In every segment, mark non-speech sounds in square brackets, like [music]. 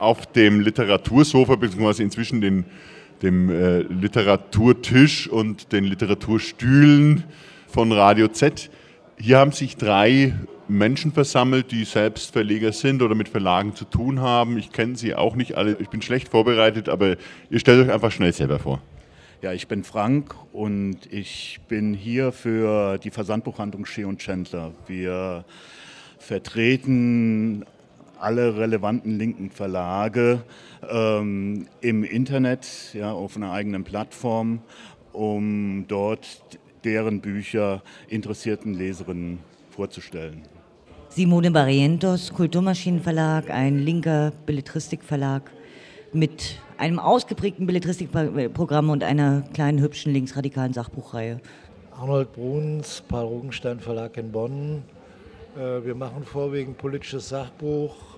auf dem Literatursofa, beziehungsweise inzwischen den, dem äh, Literaturtisch und den Literaturstühlen von Radio Z. Hier haben sich drei Menschen versammelt, die selbst Verleger sind oder mit Verlagen zu tun haben. Ich kenne sie auch nicht alle. Ich bin schlecht vorbereitet, aber ihr stellt euch einfach schnell selber vor. Ja, ich bin Frank und ich bin hier für die Versandbuchhandlung Schee und Chandler. Wir vertreten alle relevanten linken Verlage ähm, im Internet, ja, auf einer eigenen Plattform, um dort deren Bücher interessierten Leserinnen vorzustellen. Simone Barrientos, Kulturmaschinenverlag, ein linker Belletristikverlag mit einem ausgeprägten Belletristikprogramm und einer kleinen, hübschen, linksradikalen Sachbuchreihe. Arnold Bruns, Paul Rugenstein Verlag in Bonn. Äh, wir machen vorwiegend politisches Sachbuch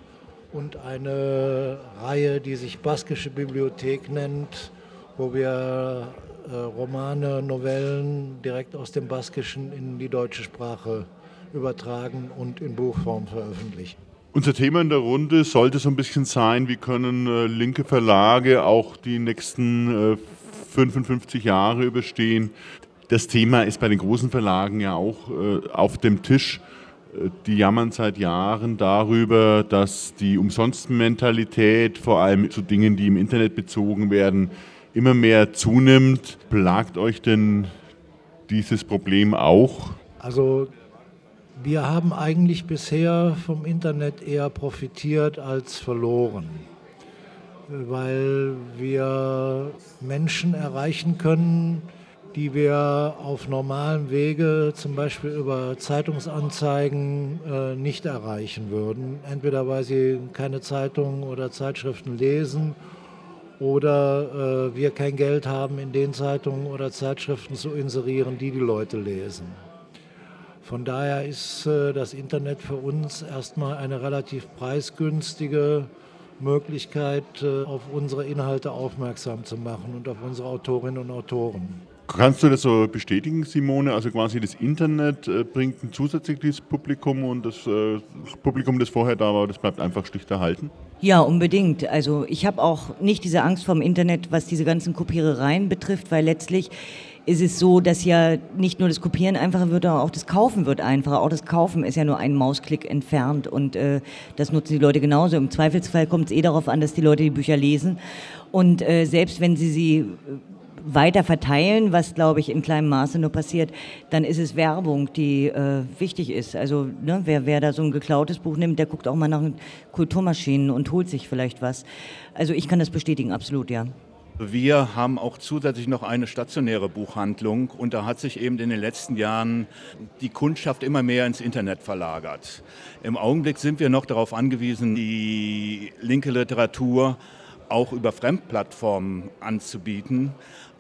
und eine Reihe, die sich Baskische Bibliothek nennt, wo wir äh, Romane, Novellen direkt aus dem Baskischen in die deutsche Sprache übertragen und in Buchform veröffentlichen. Unser Thema in der Runde sollte so ein bisschen sein, wie können äh, linke Verlage auch die nächsten äh, 55 Jahre überstehen. Das Thema ist bei den großen Verlagen ja auch äh, auf dem Tisch. Die jammern seit Jahren darüber, dass die Umsonstmentalität, vor allem zu Dingen, die im Internet bezogen werden, immer mehr zunimmt. Plagt euch denn dieses Problem auch? Also wir haben eigentlich bisher vom Internet eher profitiert als verloren, weil wir Menschen erreichen können, die wir auf normalem Wege, zum Beispiel über Zeitungsanzeigen, äh, nicht erreichen würden. Entweder weil sie keine Zeitungen oder Zeitschriften lesen oder äh, wir kein Geld haben, in den Zeitungen oder Zeitschriften zu inserieren, die die Leute lesen. Von daher ist äh, das Internet für uns erstmal eine relativ preisgünstige Möglichkeit, auf unsere Inhalte aufmerksam zu machen und auf unsere Autorinnen und Autoren. Kannst du das so bestätigen, Simone? Also quasi das Internet äh, bringt ein zusätzliches Publikum und das äh, Publikum, das vorher da war, das bleibt einfach schlicht erhalten? Ja, unbedingt. Also ich habe auch nicht diese Angst vom Internet, was diese ganzen Kopierereien betrifft, weil letztlich ist es so, dass ja nicht nur das Kopieren einfacher wird, sondern auch das Kaufen wird einfacher. Auch das Kaufen ist ja nur ein Mausklick entfernt und äh, das nutzen die Leute genauso. Im Zweifelsfall kommt es eh darauf an, dass die Leute die Bücher lesen und äh, selbst wenn sie sie äh, weiter verteilen, was glaube ich in kleinem Maße nur passiert, dann ist es Werbung, die äh, wichtig ist. Also ne, wer, wer da so ein geklautes Buch nimmt, der guckt auch mal nach Kulturmaschinen und holt sich vielleicht was. Also ich kann das bestätigen, absolut, ja. Wir haben auch zusätzlich noch eine stationäre Buchhandlung und da hat sich eben in den letzten Jahren die Kundschaft immer mehr ins Internet verlagert. Im Augenblick sind wir noch darauf angewiesen, die linke Literatur auch über Fremdplattformen anzubieten,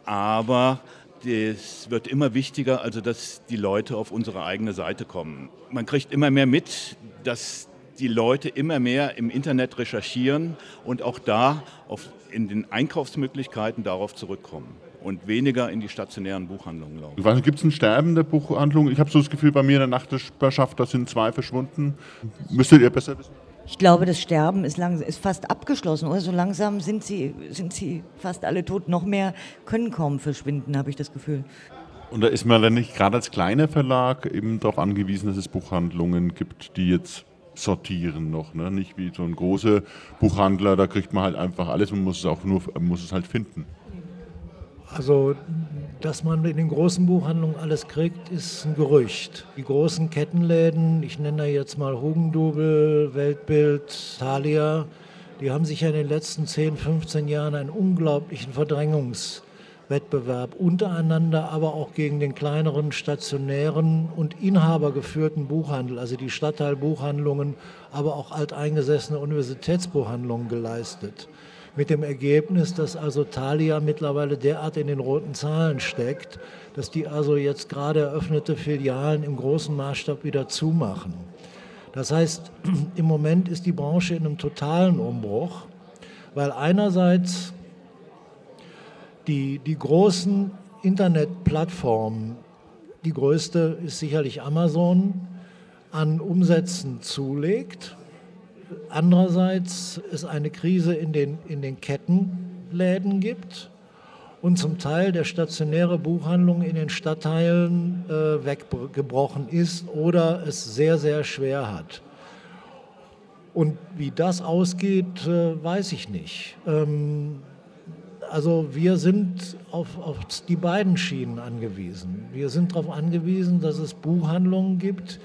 aber es wird immer wichtiger, also dass die Leute auf unsere eigene Seite kommen. Man kriegt immer mehr mit, dass die Leute immer mehr im Internet recherchieren und auch da auf, in den Einkaufsmöglichkeiten darauf zurückkommen und weniger in die stationären Buchhandlungen laufen. Gibt es ein Sterben der Buchhandlungen? Ich habe so das Gefühl, bei mir in der Nachbarschaft, da sind zwei verschwunden. Müsstet ihr besser wissen? Ich glaube, das Sterben ist, lang, ist fast abgeschlossen, oder? So langsam sind sie, sind sie fast alle tot. Noch mehr können kaum verschwinden, habe ich das Gefühl. Und da ist man dann nicht gerade als kleiner Verlag eben darauf angewiesen, dass es Buchhandlungen gibt, die jetzt sortieren noch. Ne? Nicht wie so ein großer Buchhandler, da kriegt man halt einfach alles und muss es auch nur muss es halt finden. Also, dass man in den großen Buchhandlungen alles kriegt, ist ein Gerücht. Die großen Kettenläden, ich nenne da jetzt mal Hugendubel, Weltbild, Thalia, die haben sich ja in den letzten 10, 15 Jahren einen unglaublichen Verdrängungs- Wettbewerb untereinander, aber auch gegen den kleineren stationären und inhabergeführten Buchhandel, also die Stadtteilbuchhandlungen, aber auch alteingesessene Universitätsbuchhandlungen geleistet. Mit dem Ergebnis, dass also Thalia mittlerweile derart in den roten Zahlen steckt, dass die also jetzt gerade eröffnete Filialen im großen Maßstab wieder zumachen. Das heißt, [clears throat] im Moment ist die Branche in einem totalen Umbruch, weil einerseits die, die großen Internetplattformen, die größte ist sicherlich Amazon, an Umsätzen zulegt andererseits es eine Krise in den, in den Kettenläden gibt und zum Teil der stationäre Buchhandlung in den Stadtteilen äh, weggebrochen ist oder es sehr, sehr schwer hat. Und wie das ausgeht, äh, weiß ich nicht. Ähm, also wir sind auf, auf die beiden Schienen angewiesen. Wir sind darauf angewiesen, dass es Buchhandlungen gibt,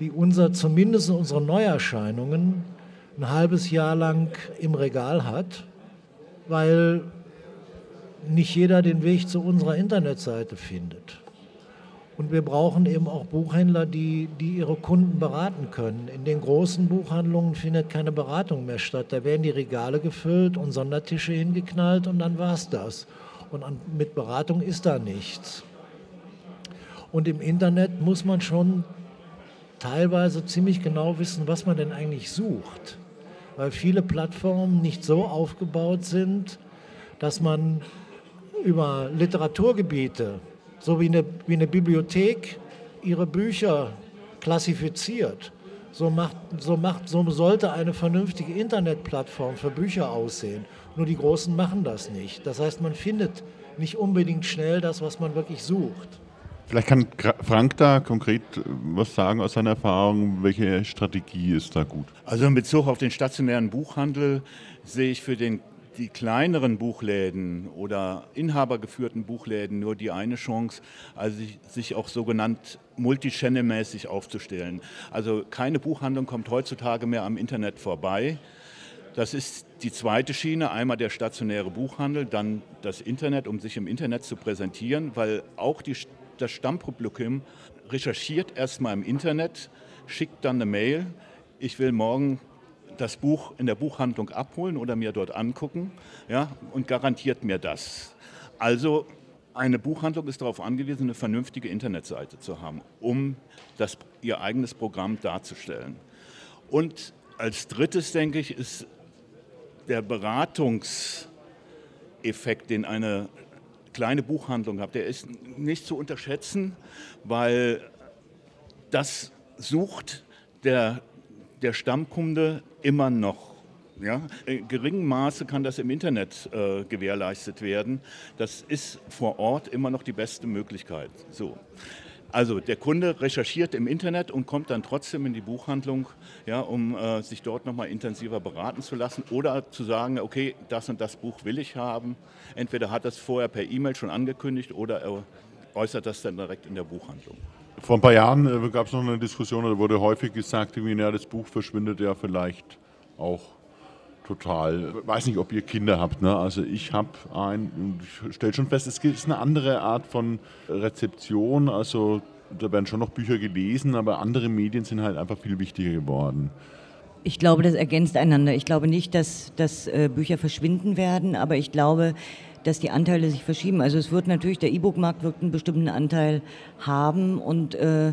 die unser, zumindest unsere Neuerscheinungen ein halbes Jahr lang im Regal hat, weil nicht jeder den Weg zu unserer Internetseite findet. Und wir brauchen eben auch Buchhändler, die, die ihre Kunden beraten können. In den großen Buchhandlungen findet keine Beratung mehr statt. Da werden die Regale gefüllt und Sondertische hingeknallt und dann war es das. Und an, mit Beratung ist da nichts. Und im Internet muss man schon teilweise ziemlich genau wissen, was man denn eigentlich sucht. Weil viele Plattformen nicht so aufgebaut sind, dass man über Literaturgebiete, so wie eine, wie eine Bibliothek ihre Bücher klassifiziert, so, macht, so, macht, so sollte eine vernünftige Internetplattform für Bücher aussehen. Nur die Großen machen das nicht. Das heißt, man findet nicht unbedingt schnell das, was man wirklich sucht. Vielleicht kann Frank da konkret äh, was sagen aus seiner Erfahrung. Welche Strategie ist da gut? Also in Bezug auf den stationären Buchhandel sehe ich für den die kleineren Buchläden oder inhabergeführten Buchläden nur die eine Chance, also sich auch sogenannt multichannelmäßig aufzustellen. Also keine Buchhandlung kommt heutzutage mehr am Internet vorbei. Das ist die zweite Schiene, einmal der stationäre Buchhandel, dann das Internet, um sich im Internet zu präsentieren, weil auch die, das Stammpublikum recherchiert erstmal im Internet, schickt dann eine Mail, ich will morgen das Buch in der Buchhandlung abholen oder mir dort angucken ja, und garantiert mir das. Also eine Buchhandlung ist darauf angewiesen, eine vernünftige Internetseite zu haben, um das, ihr eigenes Programm darzustellen. Und als drittes, denke ich, ist der Beratungseffekt, den eine kleine Buchhandlung hat, der ist nicht zu unterschätzen, weil das sucht der der Stammkunde immer noch. Ja? In geringem Maße kann das im Internet äh, gewährleistet werden. Das ist vor Ort immer noch die beste Möglichkeit. So. Also der Kunde recherchiert im Internet und kommt dann trotzdem in die Buchhandlung, ja, um äh, sich dort nochmal intensiver beraten zu lassen oder zu sagen, okay, das und das Buch will ich haben. Entweder hat es vorher per E-Mail schon angekündigt oder er äußert das dann direkt in der Buchhandlung. Vor ein paar Jahren äh, gab es noch eine Diskussion, da wurde häufig gesagt, irgendwie, ja, das Buch verschwindet ja vielleicht auch total. Ich weiß nicht, ob ihr Kinder habt. Ne? Also ich habe ein, ich stelle schon fest, es ist eine andere Art von Rezeption. Also da werden schon noch Bücher gelesen, aber andere Medien sind halt einfach viel wichtiger geworden. Ich glaube, das ergänzt einander. Ich glaube nicht, dass, dass äh, Bücher verschwinden werden, aber ich glaube, dass die Anteile sich verschieben. Also es wird natürlich, der E-Book-Markt wird einen bestimmten Anteil haben und äh,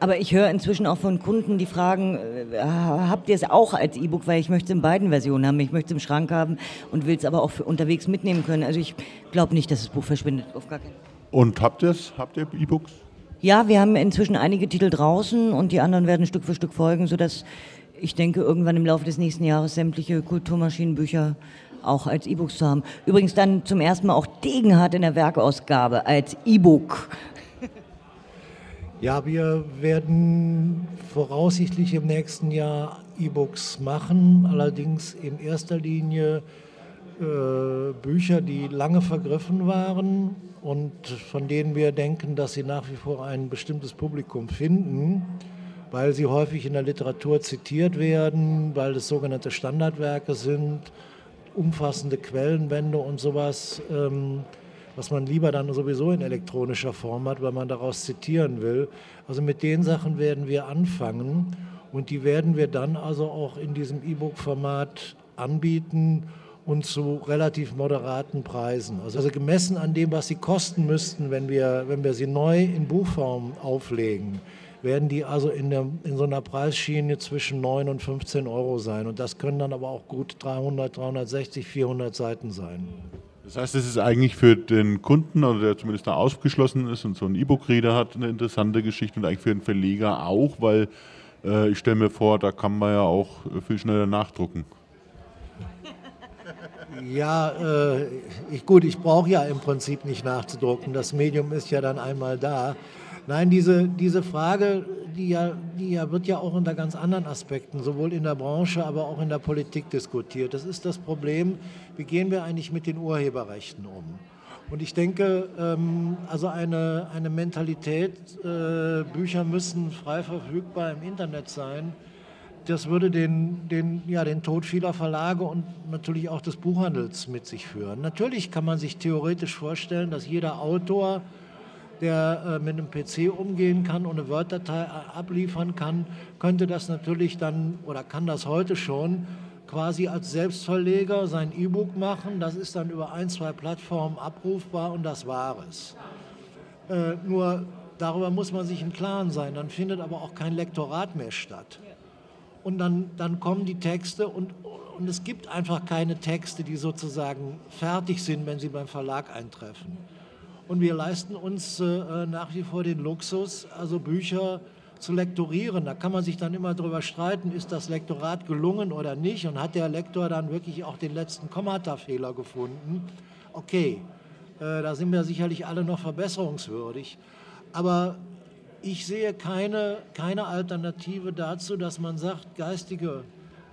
aber ich höre inzwischen auch von Kunden, die fragen, äh, habt ihr es auch als E-Book, weil ich möchte es in beiden Versionen haben. Ich möchte es im Schrank haben und will es aber auch für unterwegs mitnehmen können. Also ich glaube nicht, dass das Buch verschwindet. Auf gar keinen Und habt ihr es? Habt ihr E-Books? Ja, wir haben inzwischen einige Titel draußen und die anderen werden Stück für Stück folgen, sodass ich denke, irgendwann im Laufe des nächsten Jahres sämtliche Kulturmaschinenbücher auch als E-Books zu haben. Übrigens dann zum ersten Mal auch Degenhardt in der Werkausgabe als E-Book. Ja, wir werden voraussichtlich im nächsten Jahr E-Books machen, allerdings in erster Linie äh, Bücher, die lange vergriffen waren und von denen wir denken, dass sie nach wie vor ein bestimmtes Publikum finden, weil sie häufig in der Literatur zitiert werden, weil es sogenannte Standardwerke sind umfassende Quellenbände und sowas, ähm, was man lieber dann sowieso in elektronischer Form hat, weil man daraus zitieren will. Also mit den Sachen werden wir anfangen und die werden wir dann also auch in diesem E-Book-Format anbieten und zu relativ moderaten Preisen. Also, also gemessen an dem, was sie kosten müssten, wenn wir, wenn wir sie neu in Buchform auflegen werden die also in, der, in so einer Preisschiene zwischen 9 und 15 Euro sein. Und das können dann aber auch gut 300, 360, 400 Seiten sein. Das heißt, es ist eigentlich für den Kunden, oder der zumindest da ausgeschlossen ist und so einen E-Book-Reader hat, eine interessante Geschichte und eigentlich für den Verleger auch, weil Äh, ich stelle mir vor, da kann man ja auch viel schneller nachdrucken. [laughs] Ja, äh, ich, gut, ich brauche ja im Prinzip nicht nachzudrucken. Das Medium ist ja dann einmal da. Nein, diese, diese Frage, die ja, die ja wird ja auch unter ganz anderen Aspekten, sowohl in der Branche, aber auch in der Politik diskutiert. Das ist das Problem, wie gehen wir eigentlich mit den Urheberrechten um? Und ich denke, ähm, also eine, eine Mentalität, äh, Bücher müssen frei verfügbar im Internet sein, das würde den, den, ja, den Tod vieler Verlage und natürlich auch des Buchhandels mit sich führen. Natürlich kann man sich theoretisch vorstellen, dass jeder Autor der äh, mit einem PC umgehen kann und eine Word-Datei äh, abliefern kann, könnte das natürlich dann oder kann das heute schon quasi als Selbstverleger sein E-Book machen. Das ist dann über ein, zwei Plattformen abrufbar und das war es. Äh, nur darüber muss man sich im Klaren sein. Dann findet aber auch kein Lektorat mehr statt. Und dann, dann kommen die Texte und, und es gibt einfach keine Texte, die sozusagen fertig sind, wenn sie beim Verlag eintreffen. Und wir leisten uns äh, nach wie vor den Luxus, also Bücher zu lektorieren. Da kann man sich dann immer darüber streiten, ist das Lektorat gelungen oder nicht und hat der Lektor dann wirklich auch den letzten Kommatafehler gefunden. Okay, äh, da sind wir sicherlich alle noch verbesserungswürdig. Aber ich sehe keine, keine Alternative dazu, dass man sagt, geistige,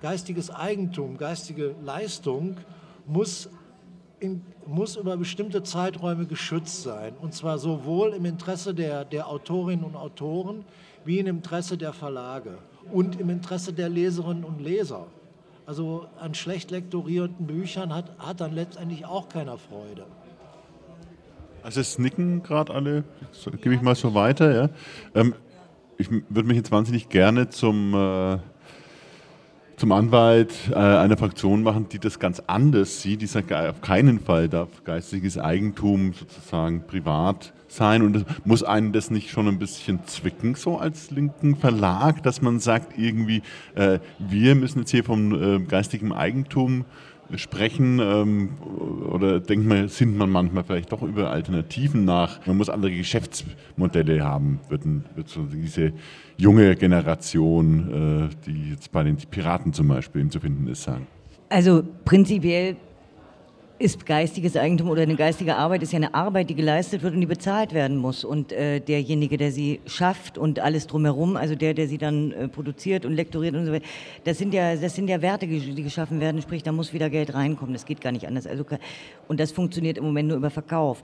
geistiges Eigentum, geistige Leistung muss in, muss über bestimmte Zeiträume geschützt sein. Und zwar sowohl im Interesse der, der Autorinnen und Autoren wie im Interesse der Verlage und im Interesse der Leserinnen und Leser. Also an schlecht lektorierten Büchern hat, hat dann letztendlich auch keiner Freude. Also es nicken gerade alle, das gebe ich mal so weiter. Ja. Ähm, ich würde mich jetzt wahnsinnig gerne zum äh, zum Anwalt äh, einer Fraktion machen, die das ganz anders sieht. Die sagt, auf keinen Fall darf geistiges Eigentum sozusagen privat sein. Und muss einen das nicht schon ein bisschen zwicken, so als linken Verlag, dass man sagt, irgendwie, äh, wir müssen jetzt hier vom äh, geistigen Eigentum sprechen ähm, oder denkt man, sind man manchmal vielleicht doch über Alternativen nach. Man muss andere Geschäftsmodelle haben, wird, wird so diese junge Generation, äh, die jetzt bei den Piraten zum Beispiel zu finden ist, sagen. Also prinzipiell ist geistiges Eigentum oder eine geistige Arbeit ist ja eine Arbeit, die geleistet wird und die bezahlt werden muss. Und äh, derjenige, der sie schafft und alles drumherum, also der, der sie dann äh, produziert und lektoriert und so weiter, das sind ja, das sind ja Werte, die geschaffen werden. Sprich, da muss wieder Geld reinkommen. Das geht gar nicht anders. Also, und das funktioniert im Moment nur über Verkauf.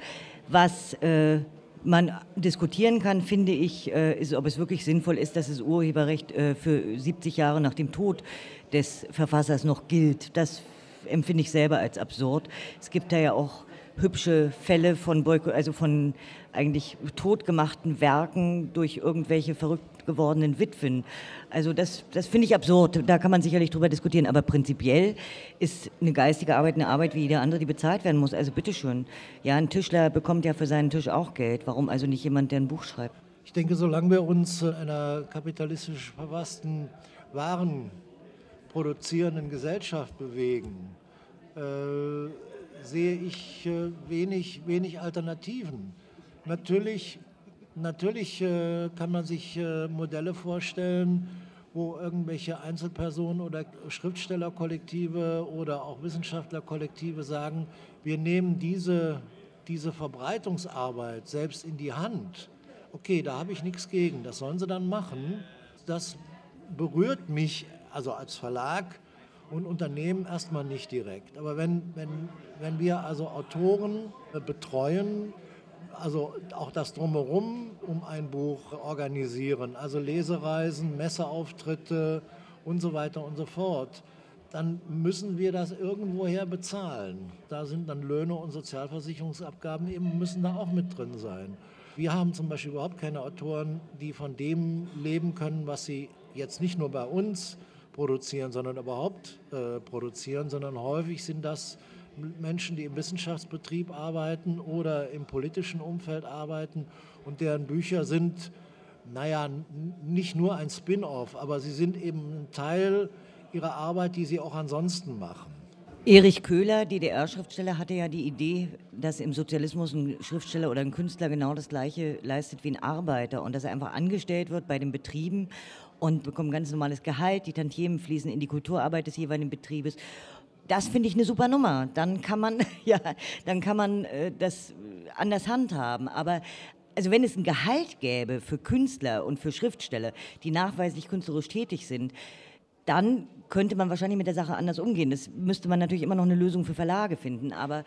Was äh, man diskutieren kann, finde ich, äh, ist, ob es wirklich sinnvoll ist, dass das Urheberrecht äh, für 70 Jahre nach dem Tod des Verfassers noch gilt. Das empfinde ich selber als absurd. Es gibt da ja auch hübsche Fälle von Boykott, also von eigentlich totgemachten Werken durch irgendwelche verrückt gewordenen Witwen. Also das, das finde ich absurd. Da kann man sicherlich drüber diskutieren. Aber prinzipiell ist eine geistige Arbeit eine Arbeit wie jede andere, die bezahlt werden muss. Also bitteschön. Ja, ein Tischler bekommt ja für seinen Tisch auch Geld. Warum also nicht jemand, der ein Buch schreibt? Ich denke, solange wir uns in einer kapitalistisch verfassten Waren produzierenden Gesellschaft bewegen, äh, sehe ich äh, wenig, wenig Alternativen. Natürlich, natürlich äh, kann man sich äh, Modelle vorstellen, wo irgendwelche Einzelpersonen oder Schriftstellerkollektive oder auch Wissenschaftlerkollektive sagen, wir nehmen diese, diese Verbreitungsarbeit selbst in die Hand. Okay, da habe ich nichts gegen, das sollen sie dann machen. Das berührt mich also als Verlag und Unternehmen erstmal nicht direkt. Aber wenn, wenn, wenn wir also Autoren äh, betreuen, also auch das Drumherum um ein Buch organisieren, also Lesereisen, Messeauftritte und so weiter und so fort, dann müssen wir das irgendwoher bezahlen. Da sind dann Löhne und Sozialversicherungsabgaben eben müssen da auch mit drin sein. Wir haben zum Beispiel überhaupt keine Autoren, die von dem leben können, was sie jetzt nicht nur bei uns produzieren, sondern überhaupt äh, produzieren, sondern häufig sind das Menschen, die im Wissenschaftsbetrieb arbeiten oder im politischen Umfeld arbeiten und deren Bücher sind, naja, nicht nur ein Spin-off, aber sie sind eben ein Teil ihrer Arbeit, die sie auch ansonsten machen. Erich Köhler, DDR-Schriftsteller, hatte ja die Idee, dass im Sozialismus ein Schriftsteller oder ein Künstler genau das Gleiche leistet wie ein Arbeiter und dass er einfach angestellt wird bei den Betrieben und bekommen ganz normales Gehalt. Die Tantiemen fließen in die Kulturarbeit des jeweiligen Betriebes. Das finde ich eine super Nummer. Dann kann man, [laughs] ja, dann kann man äh, das anders handhaben. Aber also wenn es ein Gehalt gäbe für Künstler und für Schriftsteller, die nachweislich künstlerisch tätig sind, dann könnte man wahrscheinlich mit der Sache anders umgehen. Das müsste man natürlich immer noch eine Lösung für Verlage finden, aber,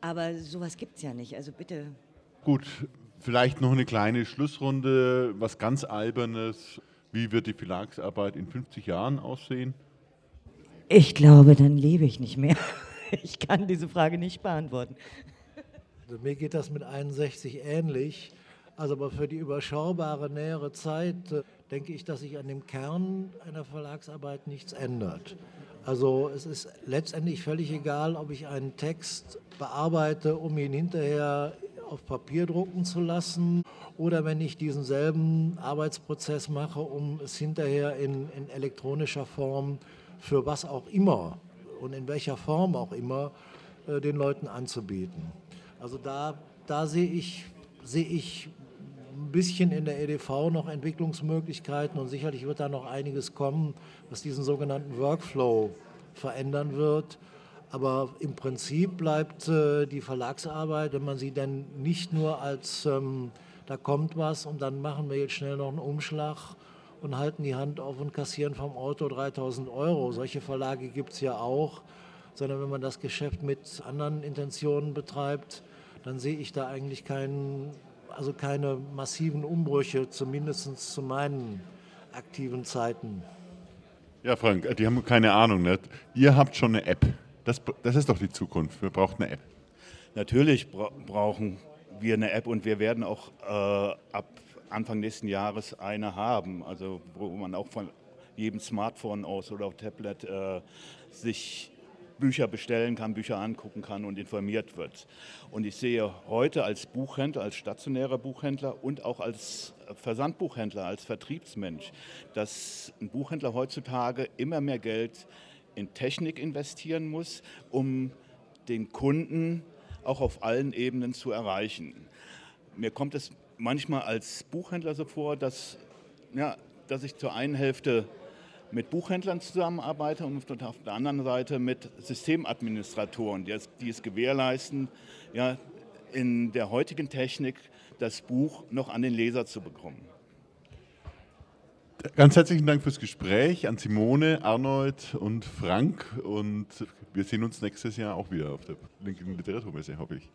aber sowas gibt es ja nicht. Also bitte. Gut, vielleicht noch eine kleine Schlussrunde, was ganz Albernes. Wie wird die Verlagsarbeit in 50 Jahren aussehen? Ich glaube, dann lebe ich nicht mehr. [laughs] Ich kann diese Frage nicht beantworten. Also mir geht das mit 61 ähnlich. Also aber für die überschaubare nähere Zeit äh, denke ich, dass sich an dem Kern einer Verlagsarbeit nichts ändert. Also es ist letztendlich völlig egal, ob ich einen Text bearbeite, um ihn hinterher auf Papier drucken zu lassen oder wenn ich diesen selben Arbeitsprozess mache, um es hinterher in, in elektronischer Form für was auch immer und in welcher Form auch immer äh, den Leuten anzubieten. Also da, da sehe ich, sehe ich ein bisschen in der EDV noch Entwicklungsmöglichkeiten und sicherlich wird da noch einiges kommen, was diesen sogenannten Workflow verändern wird. Aber im Prinzip bleibt äh, die Verlagsarbeit, wenn man sie denn nicht nur als, ähm, da kommt was und dann machen wir jetzt schnell noch einen Umschlag und halten die Hand auf und kassieren vom Auto 3000 Euro. Solche Verlage gibt es ja auch, sondern wenn man das Geschäft mit anderen Intentionen betreibt, dann sehe ich da eigentlich keinen, also keine massiven Umbrüche, zumindest zu meinen aktiven Zeiten. Ja, Frank, die haben keine Ahnung. Nicht? Ihr habt schon eine App. Das, das ist doch die Zukunft. Wir brauchen eine App. Natürlich bra brauchen wir eine App und wir werden auch äh, ab Anfang nächsten Jahres eine haben, also wo man auch von jedem Smartphone aus oder auch Tablet äh, sich Bücher bestellen kann, Bücher angucken kann und informiert wird. Und ich sehe heute als Buchhändler, als stationärer Buchhändler und auch als Versandbuchhändler, als Vertriebsmensch, dass ein Buchhändler heutzutage immer mehr Geld in Technik investieren muss, um den Kunden auch auf allen Ebenen zu erreichen. Mir kommt es manchmal als Buchhändler so vor, dass, ja, dass ich zur einen Hälfte mit Buchhändlern zusammenarbeite und auf der anderen Seite mit Systemadministratoren, die es, die es gewährleisten, ja, in der heutigen Technik das Buch noch an den Leser zu bekommen. Ganz herzlichen Dank fürs Gespräch an Simone, Arnold und Frank und wir sehen uns nächstes Jahr auch wieder auf der Linken Literaturmesse, hoffe ich.